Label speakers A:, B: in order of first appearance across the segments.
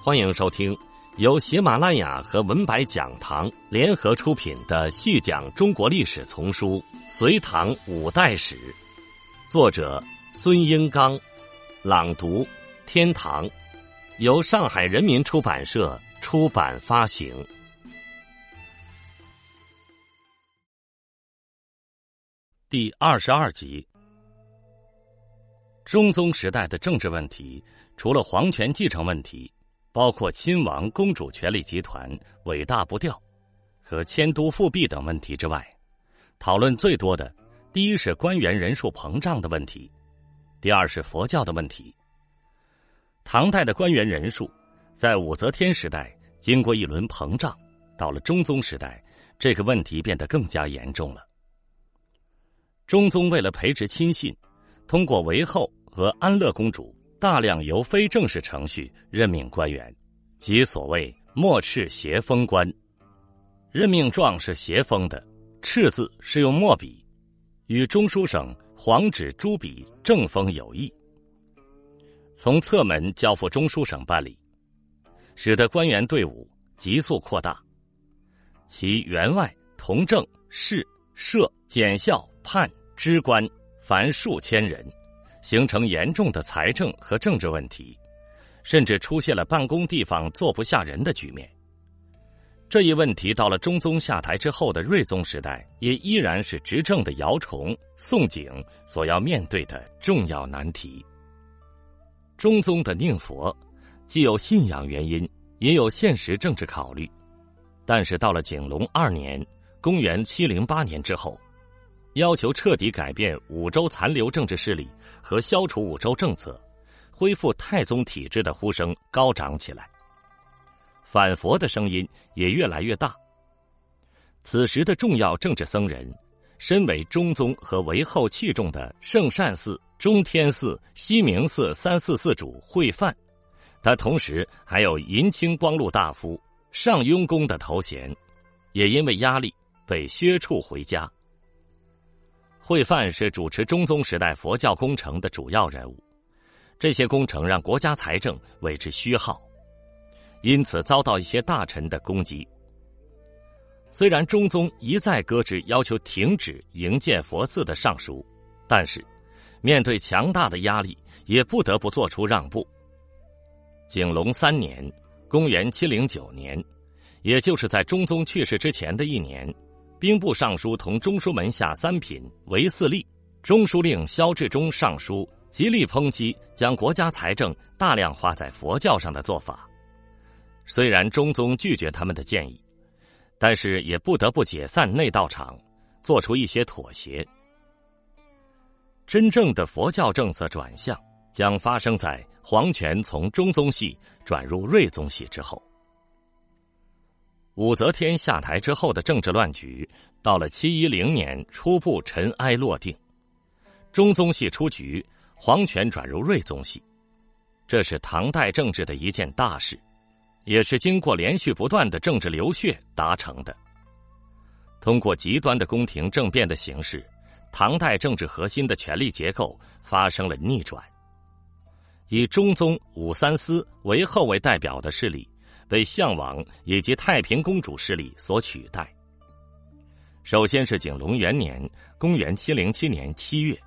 A: 欢迎收听由喜马拉雅和文白讲堂联合出品的《细讲中国历史丛书·隋唐五代史》，作者孙英刚，朗读天堂，由上海人民出版社出版发行。第二十二集：中宗时代的政治问题，除了皇权继承问题。包括亲王公主权力集团尾大不掉，和迁都复辟等问题之外，讨论最多的，第一是官员人数膨胀的问题，第二是佛教的问题。唐代的官员人数，在武则天时代经过一轮膨胀，到了中宗时代，这个问题变得更加严重了。中宗为了培植亲信，通过韦后和安乐公主。大量由非正式程序任命官员，即所谓“末敕斜封官”。任命状是斜封的，“敕”字是用墨笔，与中书省黄纸朱笔正封有异。从侧门交付中书省办理，使得官员队伍急速扩大，其员外、同正、士、社、检校、判、知官，凡数千人。形成严重的财政和政治问题，甚至出现了办公地方坐不下人的局面。这一问题到了中宗下台之后的睿宗时代，也依然是执政的姚崇、宋璟所要面对的重要难题。中宗的宁佛，既有信仰原因，也有现实政治考虑。但是到了景隆二年（公元708年）之后。要求彻底改变五州残留政治势力和消除五州政策，恢复太宗体制的呼声高涨起来，反佛的声音也越来越大。此时的重要政治僧人，身为中宗和韦后器重的圣善寺、中天寺、西明寺三寺寺主慧范，他同时还有银青光禄大夫、上庸公的头衔，也因为压力被削黜回家。会范是主持中宗时代佛教工程的主要人物，这些工程让国家财政为之虚耗，因此遭到一些大臣的攻击。虽然中宗一再搁置要求停止营建佛寺的上书，但是面对强大的压力，也不得不做出让步。景隆三年（公元709年），也就是在中宗去世之前的一年。兵部尚书同中书门下三品韦四立，中书令萧志忠上书极力抨击将国家财政大量花在佛教上的做法。虽然中宗拒绝他们的建议，但是也不得不解散内道场，做出一些妥协。真正的佛教政策转向将发生在皇权从中宗系转入睿宗系之后。武则天下台之后的政治乱局，到了七一零年初步尘埃落定，中宗系出局，皇权转入睿宗系，这是唐代政治的一件大事，也是经过连续不断的政治流血达成的。通过极端的宫廷政变的形式，唐代政治核心的权力结构发生了逆转，以中宗、武三思为后为代表的势力。被项王以及太平公主势力所取代。首先是景隆元年（公元707年）七月，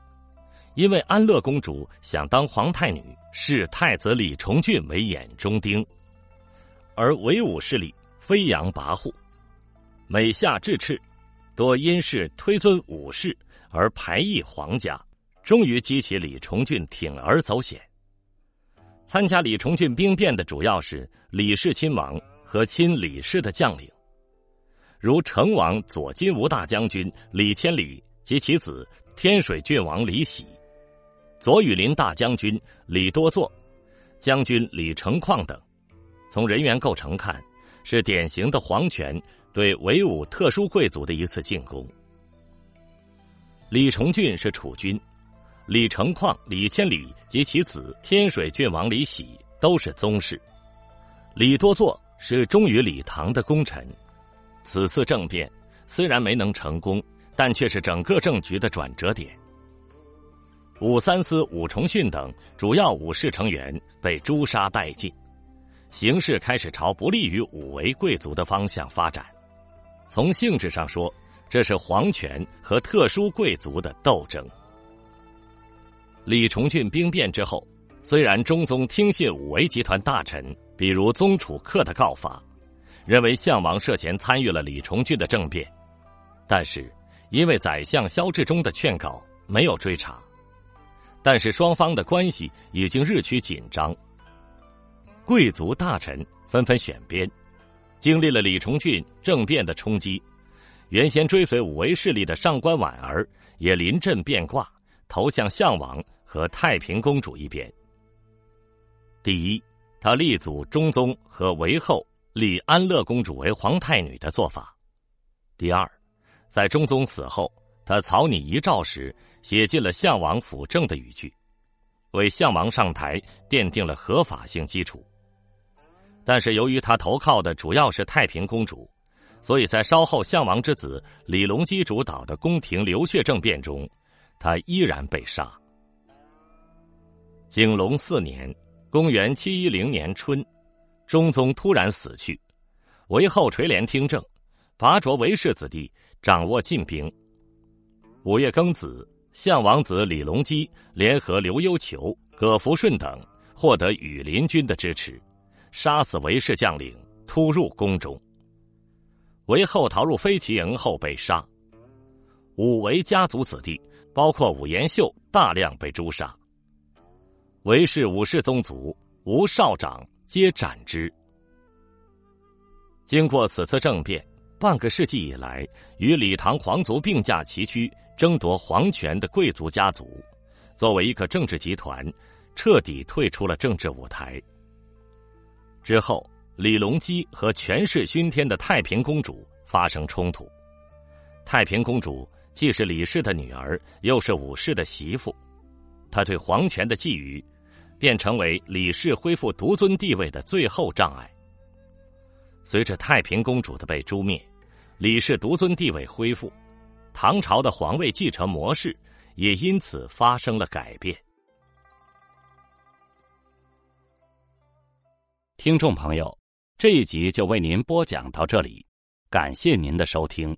A: 因为安乐公主想当皇太女，视太子李重俊为眼中钉，而韦武势力飞扬跋扈，每下制敕，多因事推尊武士而排异皇家，终于激起李重俊铤而走险。参加李重俊兵变的主要是李氏亲王和亲李氏的将领，如成王左金吾大将军李千里及其子天水郡王李喜，左羽林大将军李多作，将军李成况等。从人员构成看，是典型的皇权对唯武特殊贵族的一次进攻。李重俊是储君。李成况、李千里及其子天水郡王李喜都是宗室。李多作是忠于李唐的功臣。此次政变虽然没能成功，但却是整个政局的转折点。武三思、武重训等主要武士成员被诛杀殆尽，形势开始朝不利于武为贵族的方向发展。从性质上说，这是皇权和特殊贵族的斗争。李重俊兵变之后，虽然中宗听信武维集团大臣，比如宗楚客的告发，认为项王涉嫌参与了李重俊的政变，但是因为宰相萧志忠的劝告，没有追查。但是双方的关系已经日趋紧张，贵族大臣纷纷选边，经历了李重俊政变的冲击，原先追随武威势力的上官婉儿也临阵变卦。投向项王和太平公主一边。第一，他立祖中宗和韦后立安乐公主为皇太女的做法；第二，在中宗死后，他草拟遗诏时写进了项王辅政的语句，为项王上台奠定了合法性基础。但是，由于他投靠的主要是太平公主，所以在稍后项王之子李隆基主导的宫廷流血政变中。他依然被杀。景龙四年（公元七一零年春），中宗突然死去，韦后垂帘听政，拔擢韦氏子弟，掌握禁兵。五月庚子，项王子李隆基联合刘幽求、葛福顺等，获得羽林军的支持，杀死韦氏将领，突入宫中。韦后逃入飞骑营后被杀。武韦家族子弟。包括武延秀大量被诛杀，韦氏武氏宗族吴少长皆斩之。经过此次政变，半个世纪以来，与李唐皇族并驾齐驱争夺皇权的贵族家族，作为一个政治集团，彻底退出了政治舞台。之后，李隆基和权势熏天的太平公主发生冲突，太平公主。既是李氏的女儿，又是武氏的媳妇，她对皇权的觊觎，便成为李氏恢复独尊地位的最后障碍。随着太平公主的被诛灭，李氏独尊地位恢复，唐朝的皇位继承模式也因此发生了改变。听众朋友，这一集就为您播讲到这里，感谢您的收听。